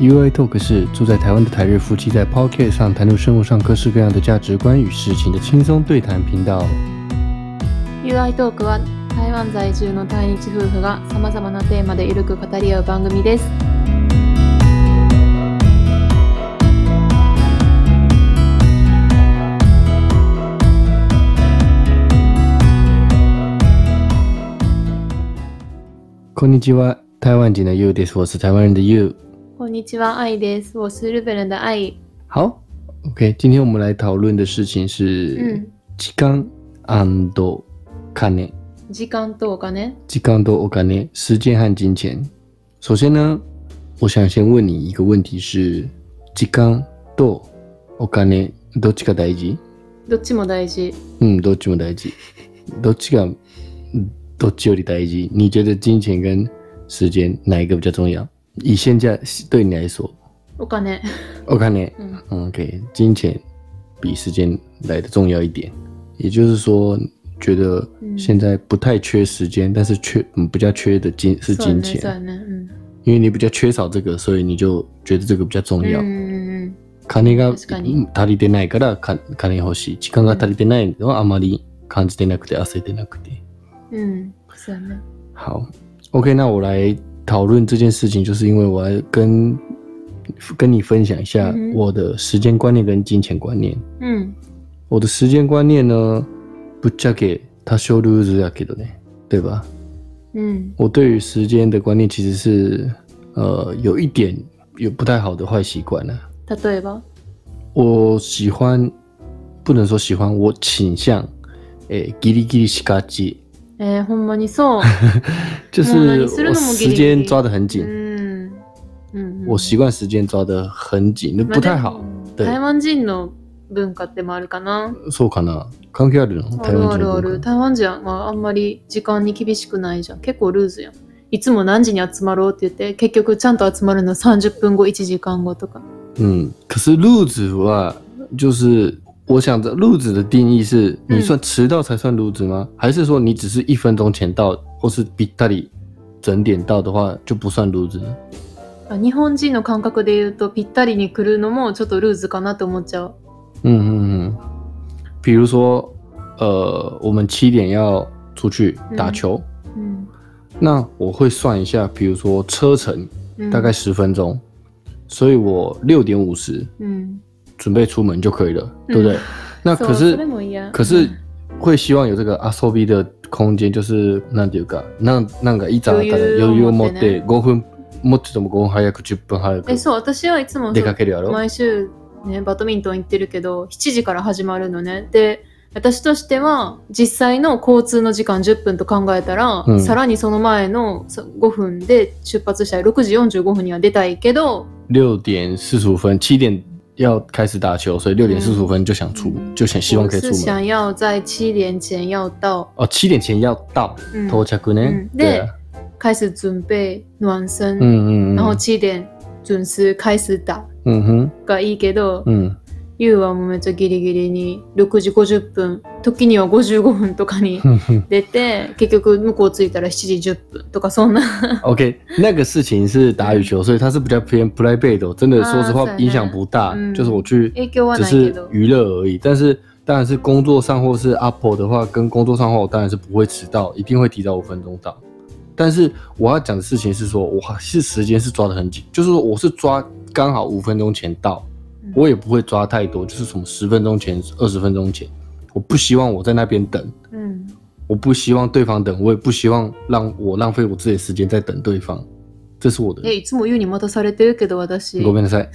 UI Talk 是住在台湾的台日夫妻在 Pocket 上谈论生活上各式各样的价值观与事情的轻松对谈频道。 UI トークは台湾在住の対日夫婦がさまざまなテーマでゆるく語り合う番組です。こんにちは，台湾人的 You です。我是台湾人的 You。 こんにちは、愛です。我是日本人的愛。好，OK，今天我们来讨论的事情是嗯。時間金。時間とお金。時間とお金，时间和金。钱。首先呢，我想先问你一个问题是：時間とお金。どっちが大事？どっちも大事。嗯，どっちも大事。どっちが嗯どっちより大事？你觉得金。钱跟时间哪一个比较重要？以现在对你来说，お金。我看你，嗯嗯，OK，金钱比时间来的重要一点。也就是说，觉得嗯现在不太缺时间，但是缺嗯比较缺的金是金钱，そうやね。そうやねうん因为你比较缺少这个，所以你就觉得这个比较重要。うんうん金が確かにうん足りてないからか金欲しい。時間が足りてないのはあまり感じてなくて焦ってなくて。うん。うん。そうやね。好，OK，那我来讨论这件事情，就是因为我要跟跟你分享一下嗯哼我的时间观念跟金钱观念。うん。我的时间观念呢，不嫁给他修路日要给的呢，对吧？うん。我对于时间的观念其实是呃有一点有不太好的坏习惯呢。例えば我喜欢，不能说喜欢，我倾向，诶，ギリギリしがち，え ー、ほんまにそう。就是我时间抓得很う紧，ん。うんうん我习惯时间抓得很紧，那まあ不太好。台湾人の文化ってもあるかな？そうかな？関係あるの？ある台湾人あるある。台湾人は、まあ、あんまり時間に厳しくないじゃん。結構ルーズやん。いつも何時に集まろうって言って、結局ちゃんと集まるの30分後、1時間後とか。嗯，可是路子的话，就是我想着路子的定义是，你嗯算迟到才算路子吗？还是说你只是一分钟前到，或是比他里整点到的话就不算路子？あ日本人の感覚で言うと、ぴったりに来るのもちょっとルーズかなと思っちゃう。嗯嗯嗯，比如说，呃，我们七点要出去打球，うん。那我会算一下，比如说车程うん大概十分钟，所以我六点五十うん。 准备出门就可以了，对不对？那可是。可是会希望有这个遊び的空间，就是なんていうか、なんなんかいざあったら余裕。を持ってねて5分もっとでも5分早く10分早くえ、そう、私はいつも出かけるやろ？毎週ねバドミントン行ってるけど7時から始まるのね。で私としては実際の交通の時間10分と考えたら、うん。さらにその前のそ5分で出発したい。6時45分には出たいけど六点四十五分，七点要开始打球，所以六点四十五分就想出，嗯就想希望可以我是出门。想要在7点前要到、哦，七点前要到うん到着呢。嗯对啊，開始準備暖身、嗯嗯嗯，然後7点準時開始打嗯哼，がいいけど、嗯， ユウはもうめっちゃギリギリに6時50分時には55分とかに 出て結局向こう着いたら7時10分とかそんな OK，那个事情是打羽球，所以它是比较偏 d 真的，啊说实话是影响不大，嗯就是我去影響は只是娱乐而已。但是当然是工作上或是 Apple 的话，跟工作上的话，我当然是不会迟到，一定会提早五分钟到。但是我要讲的事情是说，我还是时间是抓得很紧，就是说我是抓刚好五分钟前到，嗯我也不会抓太多，就是从十分钟前、二十分钟前，我不希望我在那边等，うん我不希望对方等，我也不希望让我浪费我自己的时间在等对方，这是我的。えいつもユウに待たされてるけど私ごめんなさい。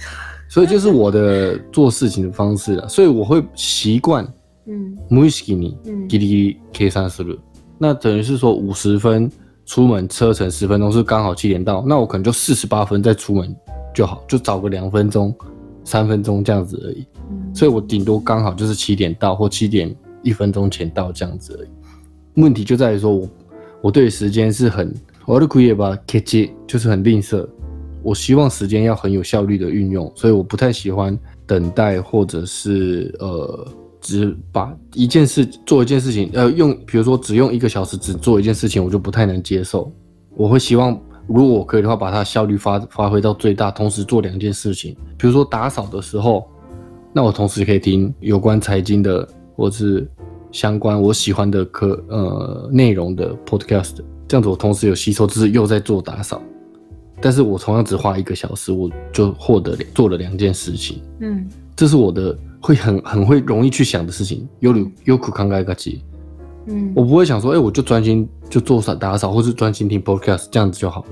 所以就是我的做事情的方式了，所以我会习惯うん無意識にうんギリギリ計算する。那等于是说五十分出门车程十分钟是刚好七点到，那我可能就四十八分再出门就好，就早个两分钟、 三分钟这样子而已。所以我顶多刚好就是七点到或七点一分钟前到这样子而已。问题就在于说我我对时间是很我的苦也吧 k 就是很吝啬。我希望时间要很有效率的运用，所以我不太喜欢等待或者是呃只把一件事做一件事情，呃用比如说只用一个小时只做一件事情，我就不太能接受。我会希望如果我可以的话，把它效率发发挥到最大，同时做两件事情，比如说打扫的时候，那我同时可以听有关财经的，或是相关我喜欢的课呃内容的 podcast，这样子我同时有吸收知识，又在做打扫。但是我同样只花一个小时，我就获得做了两件事情，うん。这是我的会很很会容易去想的事情。有有有苦康盖个吉，うん。我不会想说，哎、我就专心就做打打扫，或是专心听 podcast 这样子就好了。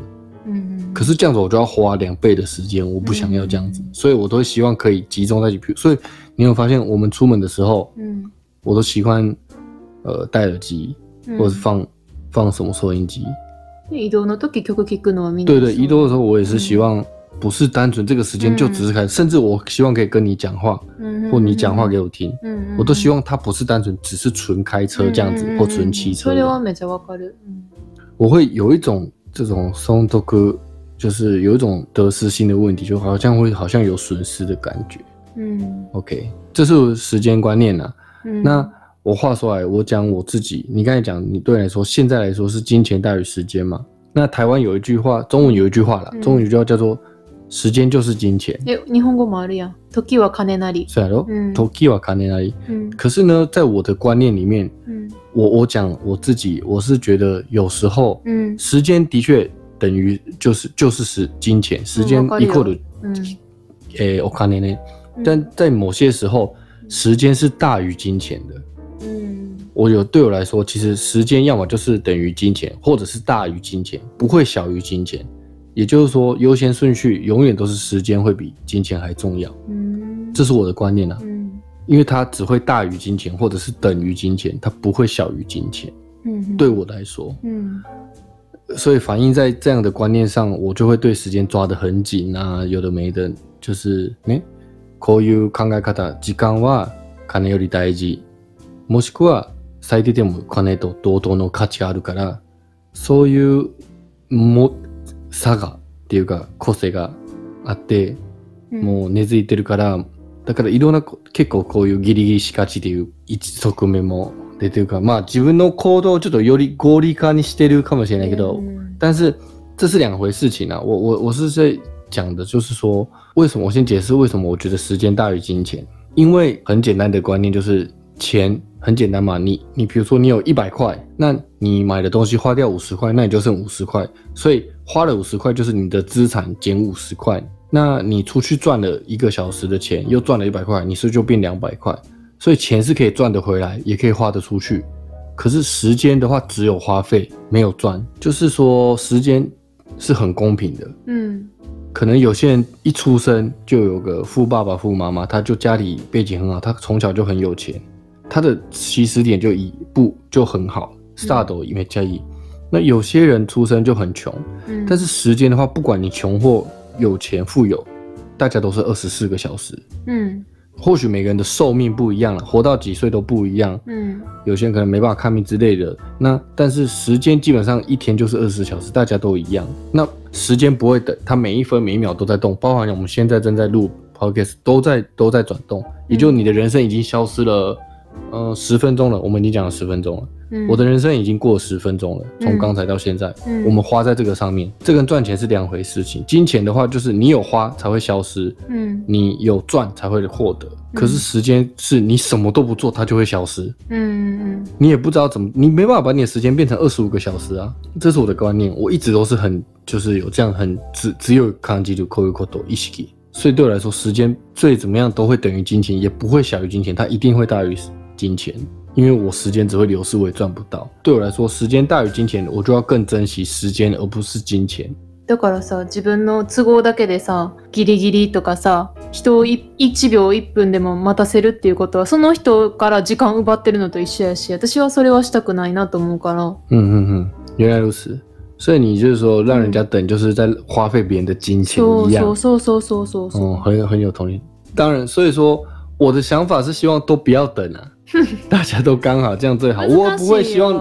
うん。可是这样子我就要花两倍的时间，我不想要这样子，嗯所以我都会希望可以集中在一起。比如所以你有发现，我们出门的时候，うん。我都习惯呃戴耳机，うん或者是放放什么收音机。で移動の時曲聴くのはみんな对对，そう移动的时候我也是希望 不是单纯这个时间就只是开，甚至我希望可以跟你讲话，うん或你讲话给我听。うん我都希望它不是单纯只是纯开车这样子，或纯骑车的。それはめっちゃわかる。うん我会有一种这种松多歌，就是有一种得失心的问题，就好像会好像有损失的感觉。うん。 OK，这是时间观念呐、うん那我话说来，我讲我自己，你刚才讲，你对你来说，现在来说是金钱大于时间嘛？那台湾有一句话，中文有一句话啦，嗯中文有一句话叫做“ 时间就是金钱え、日本語もあるやん。時は金なり”，。是啊咯嗯，Toki wa kane nari。うん。可是呢，在我的观念里面，うん。我我讲我自己，我是觉得有时候うん。时间的确等于就是就是时金钱，时间わかる equal よ的うん。诶 o k a n 呢，嗯但在某些时候，时间是大于金钱的。うん。我有对我来说，其实时间要么就是等于金钱，或者是大于金钱，不会小于金钱。 也就是说，优先顺序永远都是时间会比金钱还重要，うん。这是我的观念啊。うん。因为它只会大于金钱，或者是等于金钱，它不会小于金钱。うん。对我来说，うん。所以反映在这样的观念上，我就会对时间抓得很紧啊，有的没的，就是ね、こういう考え方、時間は金より大事、もしくは最低でも金と同等の価値があるから、そういうも 差がっていうか個性があって、もう根付いてるから、だからいろんなこ結構こういうギリギリしがちっていう一側面も出てるから、まあ自分の行動をちょっとより合理化にしてるかもしれないけど、うん。但是这是两回事情啊。我我我是在讲的，就是说为什么我先解释为什么我觉得时间大于金钱，因为很简单的观念就是钱很简单嘛，你你比如说你有一百块，那你买的东西花掉五十块，那你就剩五十块，所以花了五十块就是你的资产减五十块，那你出去赚了一个小时的钱，又赚了一百块，你是不是就变两百块？所以钱是可以赚得回来，也可以花得出去。可是时间的话，只有花费没有赚，就是说时间是很公平的。嗯。可能有些人一出生就有个富爸爸、富妈妈，他就家里背景很好，他从小就很有钱，他的起始点就一步就很好，start 因为加一。那有些人出生就很穷，うん。但是时间的话，不管你穷或有钱、富有，大家都是二十四个小时。うん。或许每个人的寿命不一样了，活到几岁都不一样。うん。有些人可能没办法看病之类的。那但是时间基本上一天就是二十四小时，大家都一样。那时间不会等，它每一分每一秒都在动，包含我们现在正在录 podcast 都在都在转动，也就你的人生已经消失了，呃，十分钟了。我们已经讲了十分钟了， うん我的人生已经过十分钟了，从刚才到现在，嗯我们花在这个上面，这跟赚钱是两回事情。金钱的话，就是你有花才会消失，うん。你有赚才会获得。可是时间是你什么都不做，它就会消失。うん。うん。你也不知道怎么，你没办法把你的时间变成二十五个小时啊，这是我的观念，我一直都是很就是有这样很只只有抗击就扣一扣都一起，所以对我来说，时间最怎么样都会等于金钱，也不会小于金钱，它一定会大于金钱， 因为我时间只会流失，我也赚不到。对我来说，时间大于金钱，我就要更珍惜时间，而不是金钱。だからさ自分の都合だけでさギリギリとかさ人をい1秒1分でも待たせるっていうことはその人から時間奪ってるのと一緒やし私はそれはしたくないなと思うから嗯嗯嗯，原来如此。所以你就是说，让人家等，就是在花费别人的金钱一样。そうそうそうそうそうそう哦，很很有同理。当然，所以说我的想法是希望都不要等啊，大家都刚好这样最好。我不会希望，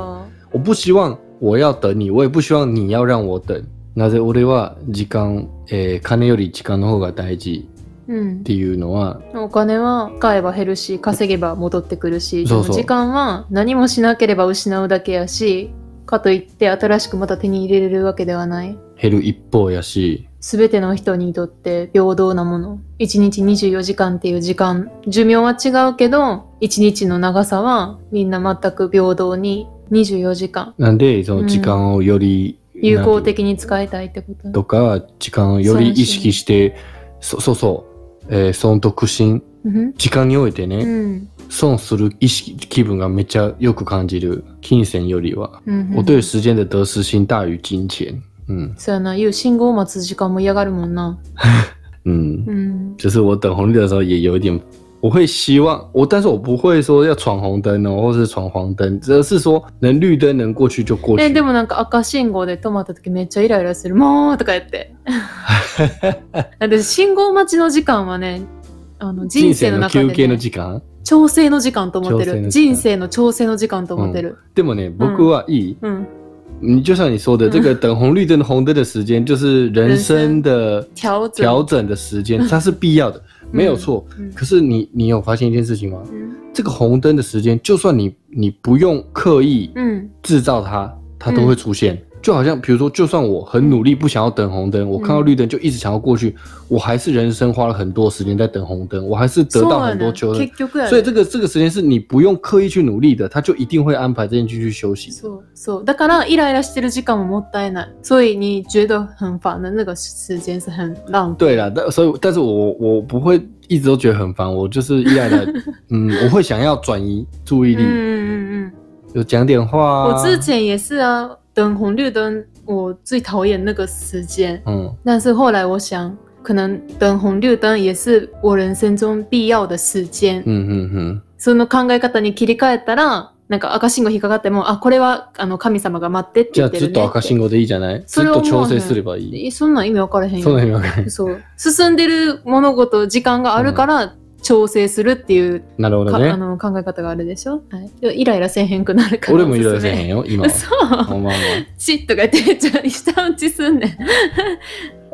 我不希望我要等你，我也不希望你要让我等。なぜ俺は時間、えー金より時間の方が大事うんっていうのは、お金は使えば減るし稼げば戻ってくるしでそうそうも時間は何もしなければ失うだけやしかといって新しくまた手に入れれるわけではない。減る一方やし、すべての人にとって平等なもの。1日24時間っていう時間、寿命は違うけど、1日の長さはみんな全く平等に24時間。なんでその時間をより、有効的に使いたいってこと？とか時間をより意識してそそうそう、えー、損得心うん時間においてうね、ん。損する意識気分がめっちゃよく感じる金銭よりは、うん我对时间的得失心大于金钱。嗯そうやな、言う信号を待つ時間も嫌がるもんな。嗯，うん。就是我等红绿灯的时候也有一点，我会希望我，但是我不会说要闯红灯哦，或是闯黄灯，只是说能绿灯能过去就过去。え、でもなんか赤信号で止まった時めっちゃイライラする。もうとか言って。私、信号待ちの時間はね、あの人人生生の中で、の休憩のね、時間調整の時間と思ってる。人生の調整の時間と思ってる。でもね、僕はいい。うん。你就像你说的，这个等红绿灯、红灯的时间，就是人生的。调整的时间，它是必要的，没有错。うん可是你，你有发现一件事情吗？うん这个红灯的时间，就算你你不用刻意うん。制造它，它都会出现。 就好像比如说，就算我很努力不想要等红灯，我看到绿灯就一直想要过去，我还是人生花了很多时间在等红灯，我还是得到很多球的。結局やね所以这个这个时间是你不用刻意去努力的，它就一定会安排这件事去休息。そうそう。だから、イライラしてる時間ももったいない。所以你觉得很烦的那个时间是很浪费。对啦，但所以但是我我不会一直都觉得很烦，我就是依赖的，嗯，我会想要转移注意力，うんうんうんうん。就讲点话、啊。我之前也是啊， 等红绿灯，我最讨厌那个时间。嗯但是后来我想，可能等红绿灯也是我人生中必要的时间。嗯嗯嗯，その考え方に切り替えたら、なんか赤信号引っかかっても、あ、これはあの神様が待ってってじゃあ言ってるねずっと赤信号でいいじゃない？ずっと調整すればいい。えそんなん意味分からへんよ。そうなのわかる。そう。進んでる物事、時間があるから、調整するっていうか、なるほどね。あ。の考え方があるでしょ、はい、イライラせえへんくなるから俺もイライラせえへんよよ今は。そうほんまは。チッとか言ってちゃ下打ちすんねん。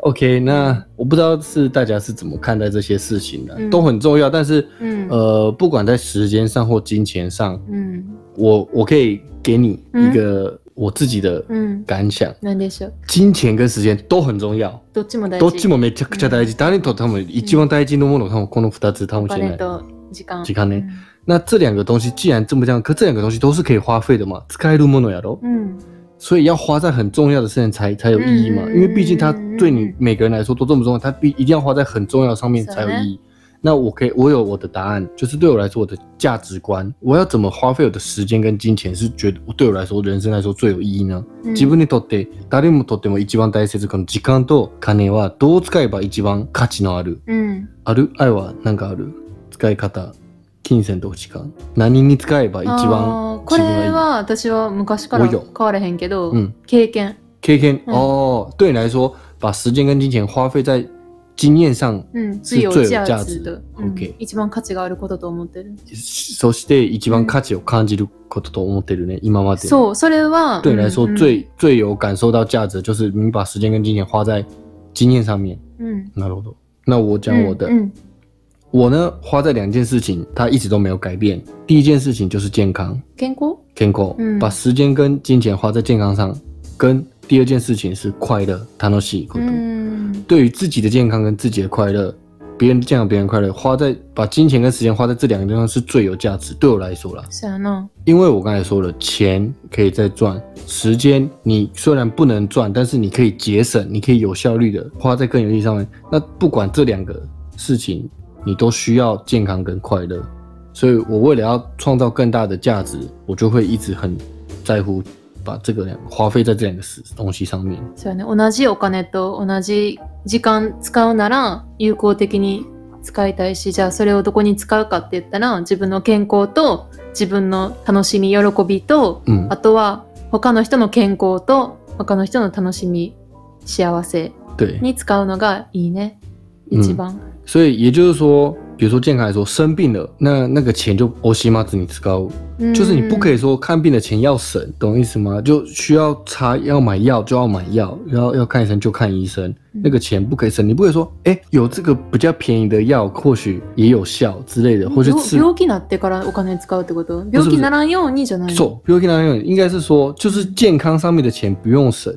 OK，那我不知道是大家是怎么看待这些事情的，嗯都很重要。但是うん、呃，不管在时间上或金钱上，うん。我我可以给你一个我自己的うん感想。なんでしょう金钱跟时间都很重要。どっちも大事どっちもめちゃくちゃ大事。誰にとっても一番大事なもの、多分この二つかもおしれない。金と時間時間ね那这两个东西既然这么这样，可这两个东西都是可以花费的嘛，使えるものやろ。うん所以要花在很重要的事情才才有意义嘛，嗯因为毕竟它对你每个人来说都这么重要，它必一定要花在很重要的上面才有意义。那我可以，我有我的答案，就是对我来说，我的价值观，我要怎么花费我的时间跟金钱，是觉得对我来说，人生来说最有意义呢？うん自分にとって誰もとっても一番大切この時間と金はどう使えば一番価値のある？うん。ある愛は何かある？使い方金銭と時間。何に使えば一番これは私は昔から変われへんけど、うん。経験、経験、嗯哦，对你来说，把时间跟金钱花费在经验上，是最有价值的、うん OK 一番価値があることと思ってるそして一番価値を感じることと思ってるね。今まで。そうそれは对来说うん最、最有感受到价值，就是你把时间跟金钱花在经验上面。うんなるほど。那我讲我的，うんうん我呢花在两件事情，它一直都没有改变。第一件事情就是健康健康健康，嗯把时间跟金钱花在健康上，跟第二件事情是快乐，楽しいこうと。ん对于自己的健康跟自己的快乐，别人健康别人快乐，花在把金钱跟时间花在这两个地方是最有价值。对我来说啦，そうやな因为我刚才说了，钱可以再赚，时间你虽然不能赚，但是你可以节省，你可以有效率的花在更有意义上面。那不管这两个事情，你都需要健康跟快乐，所以我为了要创造更大的价值，我就会一直很在乎把这个两花费在这两个事东西上面。そうやね同じお金と同じ 時間使うなら有効的に使いたいしじゃあそれをどこに使うかって言ったら自分の健康と自分の楽しみ喜びと嗯あ，とは他の人の健康と他の人の楽しみ幸せ对。に使うのがいいね。うん。一番、所以也就是说，比如说健康来说，生病了，那那个钱就欧西马子你知道，嗯就是你不可以说看病的钱要省，懂意思吗？就需要查要买药就要买药，要要看医生就看医生，那个钱不可以省。你不可以说，哎、有这个比较便宜的药，或许也有效之类的，或是病吃病気になってからお金使うってこと病気にならんようにじゃないの错，不用跟他用，应该是说，就是健康上面的钱不用省，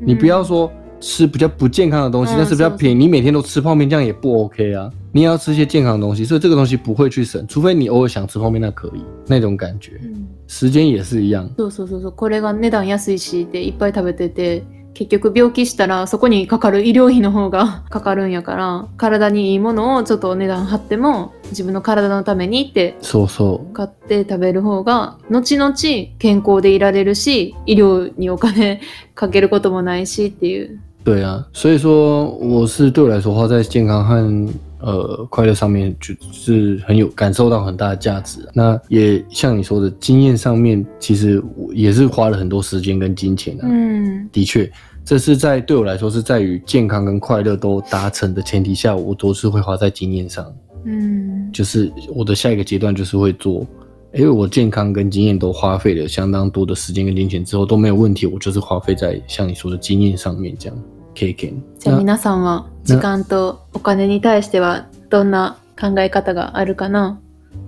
你不要说 吃比较不健康的东西，嗯但是比较是便宜，你每天都吃泡面，这样也不 OK 啊。你也要吃一些健康的东西，所以这个东西不会去省，除非你偶尔想吃泡面，那可以那种感觉。うん时间也是一样，そうそうそうそうこれが値段安いしでいっぱい食べてて結局病気したらそこにかかる医療費の方がかかるんやから体にいいものをちょっとお値段張っても自分の体のためにってそうそう。買って食べる方が後々健康でいられるし医療にお金かけることもないしっていう对啊，所以说我是对我来说花在健康和呃快乐上面，就是很有感受到很大的价值。啊那也像你说的，经验上面其实我也是花了很多时间跟金钱啊。うん的确，这是在对我来说是在于健康跟快乐都达成的前提下，我都是会花在经验上。うん就是我的下一个阶段就是会做，因为我健康跟经验都花费了相当多的时间跟金钱之后都没有问题，我就是花费在像你说的经验上面这样。 経験。じゃあ皆さんは時間とお金に対してはどんな考え方があるかな？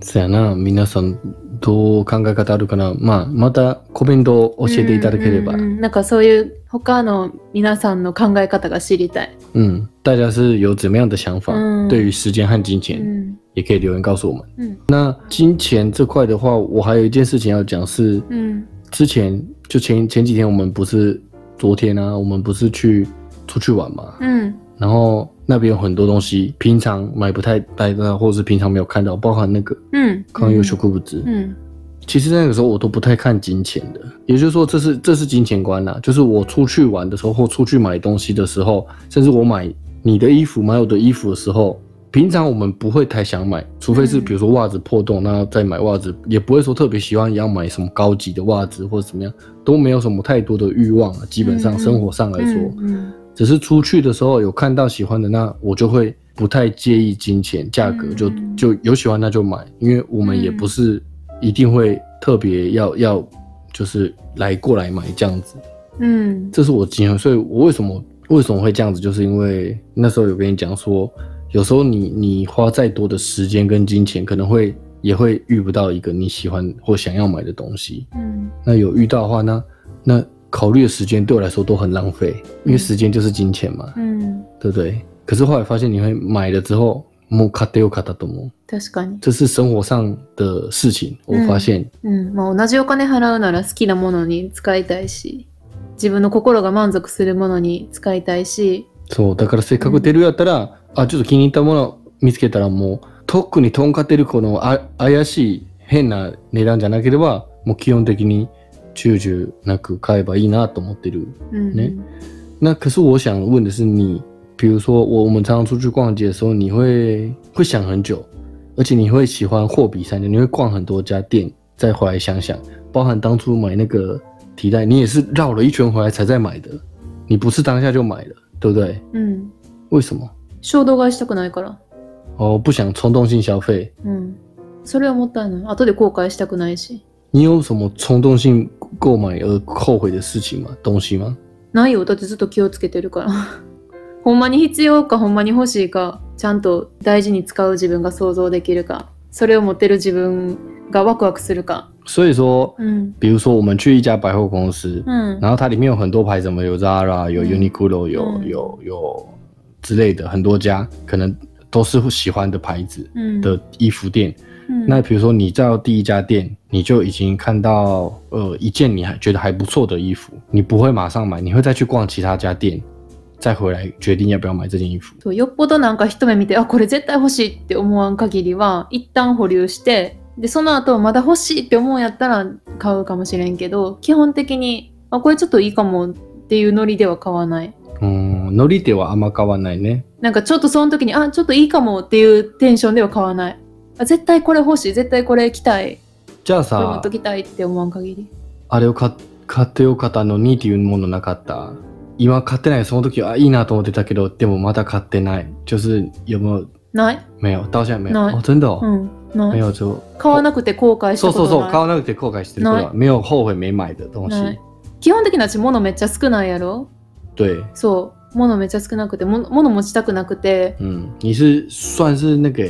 そやな、皆さんどう考え方あるかな？まあ、またコメントを教えていただければ。うんうんうんなんかそういう他の皆さんの考え方が知りたい。嗯，大家是有怎么样的想法？嗯对于时间和金钱，うん也可以留言告诉我们。うん那金钱这块的话，我还有一件事情要讲是，うん之前就前前几天我们不是昨天啊，我们不是去出去玩嘛，うん然后那边有很多东西，平常买不太带到，或者是平常没有看到，包含那个うん康优秀库布兹。うん其实那个时候我都不太看金钱的，也就是说，这是这是金钱观啦。就是我出去玩的时候，或出去买东西的时候，甚至我买你的衣服、买我的衣服的时候，平常我们不会太想买，除非是嗯比如说袜子破洞，那再买袜子，也不会说特别喜欢要买什么高级的袜子或者怎么样，都没有什么太多的欲望啊。基本上嗯嗯生活上来说，うん 只是出去的时候有看到喜欢的，那我就会不太介意金钱价格，就嗯就有喜欢那就买，因为我们也不是一定会特别要要就是来过来买这样子，うん这是我经验，所以我为什么为什么会这样子，就是因为那时候有跟你讲说，有时候你你花再多的时间跟金钱，可能会也会遇不到一个你喜欢或想要买的东西，うん那有遇到的话呢，那 考虑的时间对我来说都很浪费，因为时间就是金钱嘛。うん对不对？可是后来发现，你会买了之后，もう買ってよかったと思う。確かに。这是生活上的事情。我嗯发现，うんまあ、同じお金払うなら好きなものに使いたいし自分の心が満足するものに使いたいしそうだからせっかく出るやったら、あちょっと気に入ったもの見つけたらもう特にとんかってるこのあ怪しい変な値段じゃなければ、もう基本的に躊躇なく買えばいいなと思ってる。うんね那可是我想问的是你，比如说我我们常常出去逛街的时候，你会会想很久，而且你会喜欢货比三家，你会逛很多家店，再回来想想，包含当初买那个提袋，你也是绕了一圈回来才在买的，你不是当下就买的，对不对？うん为什么？衝動買いしたくないから哦，不想冲动性消费。うんそれはもったいない後で後悔したくないし你有什么冲动性 购买而后悔的事情吗？东西吗？ないよ。だってずっと気をつけてるから。ほんまに必要かほんまに欲しいかちゃんと大事に使う自分が想像できるか。それを持ってる自分がワクワクするか。所以说，うん。比如说我们去一家百货公司，うん然后它里面有很多牌子，什么有 Zara、有嗯。Uniqlo、有嗯。有有之类的很多家，可能都是喜欢的牌子うん的衣服店。うん那比如说你到第一家店，你就已经看到呃一件你还觉得还不错的衣服，你不会马上买，你会再去逛其他家店，再回来决定要不要买这件衣服。そうよっぽどなんか一目見てあこれ絶対欲しいって思わん限りは一旦保留してでその後まだ欲しいって思うんやったら買うかもしれんけど基本的にあこれちょっといいかもっていうノリでは買わないうん、ノリではあんま変わんないね。なんかちょっとその時にあちょっといいかもっていうテンションでは買わないあ絶対これ欲しい。絶対これ着たい。じゃあさこれ持っと、きたいって思わん限り。あれを買買ってよかったのにっていうものなかった？今買ってない。その時はいいなと思ってたけど、でもまだ買ってない。就是有没有ない？没有，到现在没有。那哦，真的哦，うん。ない。没有就買わなくて後悔したそうそうそう。買わなくて後悔してることは没有后悔没买的东西ない。基本的に私物めっちゃ少ないやろ？对，そう。物めっちゃ少なくて、も物持ちたくなくて、嗯，你是算是那个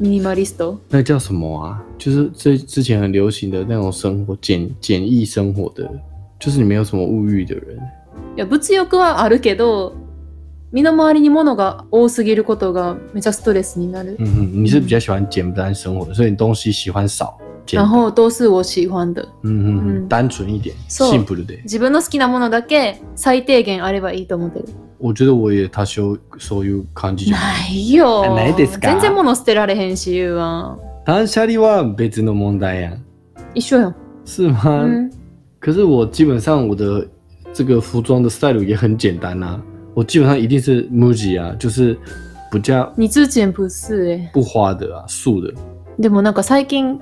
ミニマリスト。那叫什么啊？就是这之前很流行的那种生活简简易生活的，就是你没有什么物欲的人。いや、物欲はあるけど、身の回りに物が多すぎることがめちゃストレスになる。嗯哼，你是比较喜欢简单生活的，所以你东西喜欢少，简然后都是我喜欢的。嗯哼哼，嗯单纯一点そう，simple 的。自分の好きなものだけ最低限あればいいと思ってる。我觉得我也多少そういう感じじゃない？ないよ。ないですか？全然物捨てられへんし、言うわ。断捨離は別の問題呀，一緒やん。是吗？うん。可是我基本上我的这个服装的 style 也很简单啊，我基本上一定是 MUJI 啊，就是比较二通店不是え。不花的啊，素的。でもなんか最近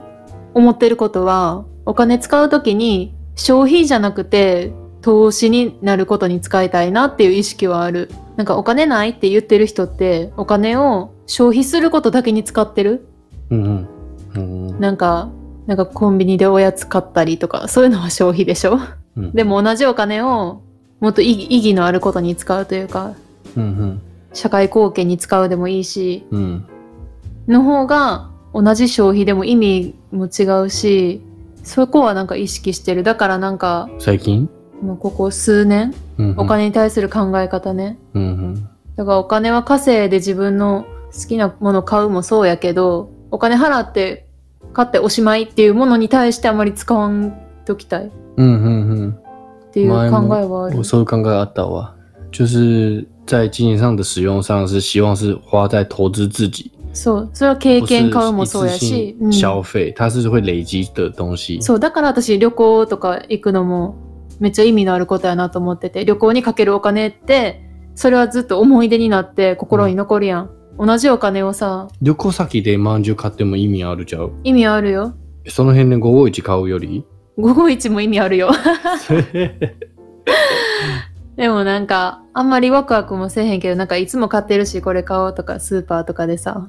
思ってることは、お金使うときに消費じゃなくて投資になることに使いたいなっていう意識はある。なんかお金ないって言ってる人ってお金を消費することだけに使ってる。嗯嗯嗯なんか、なんかコンビニでおやつ買ったりとか、そういうのは消費でしょ。嗯でも同じお金をもっと意義のあることに使うというか、嗯社会貢献に使うでもいいし、嗯の方が同じ消費でも意味も違うし、そこはなんか意識してる。だからなんか、嗯，最近？もうここ数年、嗯お金に対する考え方ね。嗯嗯だからお金は稼いで自分の好きなもの買うもそうやけど、お金払って買っておしまいっていうものに対してあまり使わんときたい。っていう考えはあ嗯，る我。そういう考えあったわ，就是在金钱上的使用上是希望是花在投资自己，そう。それは経験買うもそうやし、消费，它是会累积的东西。そう、だから私旅行とか行くのもめっちゃ意味のあることやなと思ってて、旅行にかけるお金って、それはずっと思い出になって心に残るやん。同じお金をさ、旅行先でまんじゅう買っても意味あるじゃう？意味あるよ。その辺で551買うより？551も意味あるよ。でもなんか、あんまりワクワクもせえへんけど、なんかいつも買ってるし、これ買おうとか、スーパーとかでさ。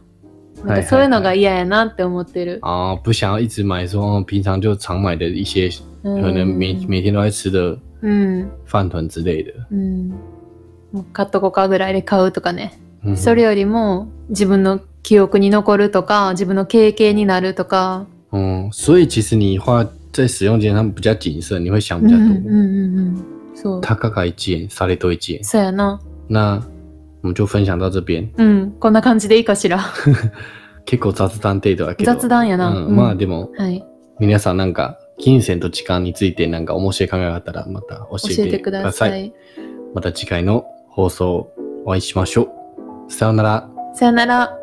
なんかそういうのが嫌やなって思ってる。啊，不想要一直买说哦平常就常买的一些，うん可能每每天都在吃的うん。饭团之类的。うん。もう買っとこうかぐらいで買うとかね。嗯それよりも自分の記憶に残るとか、自分の経験になるとか。嗯，所以其实你花在使用间上比较谨慎，你会想比较多。うんうんうんうん。そう。高が一円、されと一円。そうやな。那我们就分享到这边。うん。こんな感じでいいかしら。結構雑談程度だけど。雑談やな。うんうんまあでもはい。皆さんなんか金銭と時間についてなんか面白い考えがあったらまた教教えてくください。い。また次回の放送お会いしましょう。さようなら。さよなら。